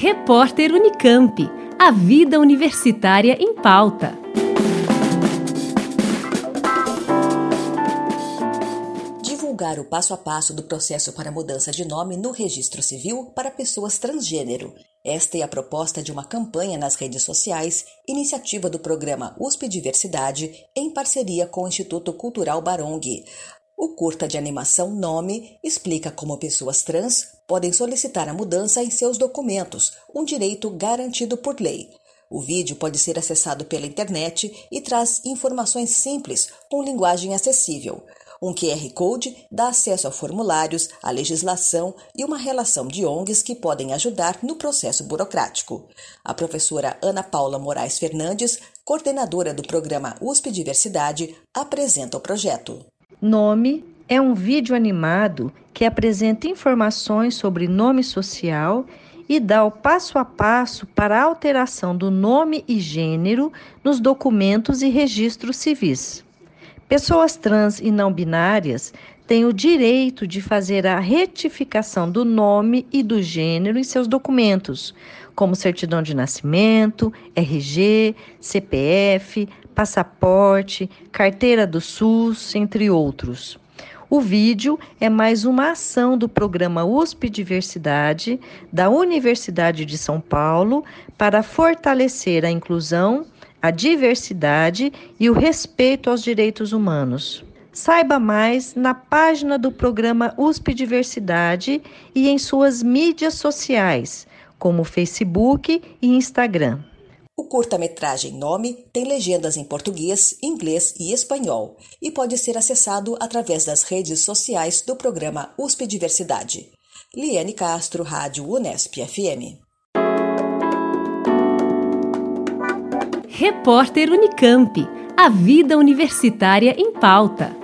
Repórter Unicamp. A vida universitária em pauta. Divulgar o passo a passo do processo para mudança de nome no registro civil para pessoas transgênero. Esta é a proposta de uma campanha nas redes sociais, iniciativa do programa USP Diversidade, em parceria com o Instituto Cultural Barong. O curta de animação Nome explica como pessoas trans podem solicitar a mudança em seus documentos, um direito garantido por lei. O vídeo pode ser acessado pela internet e traz informações simples, com linguagem acessível. Um QR Code dá acesso a formulários, a legislação e uma relação de ONGs que podem ajudar no processo burocrático. A professora Ana Paula Moraes Fernandes, coordenadora do programa USP Diversidade, apresenta o projeto. Nome é um vídeo animado que apresenta informações sobre nome social e dá o passo a passo para a alteração do nome e gênero nos documentos e registros civis. Pessoas trans e não binárias têm o direito de fazer a retificação do nome e do gênero em seus documentos, como certidão de nascimento, RG, CPF, passaporte, carteira do SUS, entre outros. O vídeo é mais uma ação do programa USP Diversidade da Universidade de São Paulo para fortalecer a inclusão, a diversidade e o respeito aos direitos humanos. Saiba mais na página do programa USP Diversidade e em suas mídias sociais, como Facebook e Instagram. O curta-metragem Nome tem legendas em português, inglês e espanhol e pode ser acessado através das redes sociais do programa USP Diversidade. Liane Castro, Rádio Unesp FM. Repórter Unicamp. A vida universitária em pauta.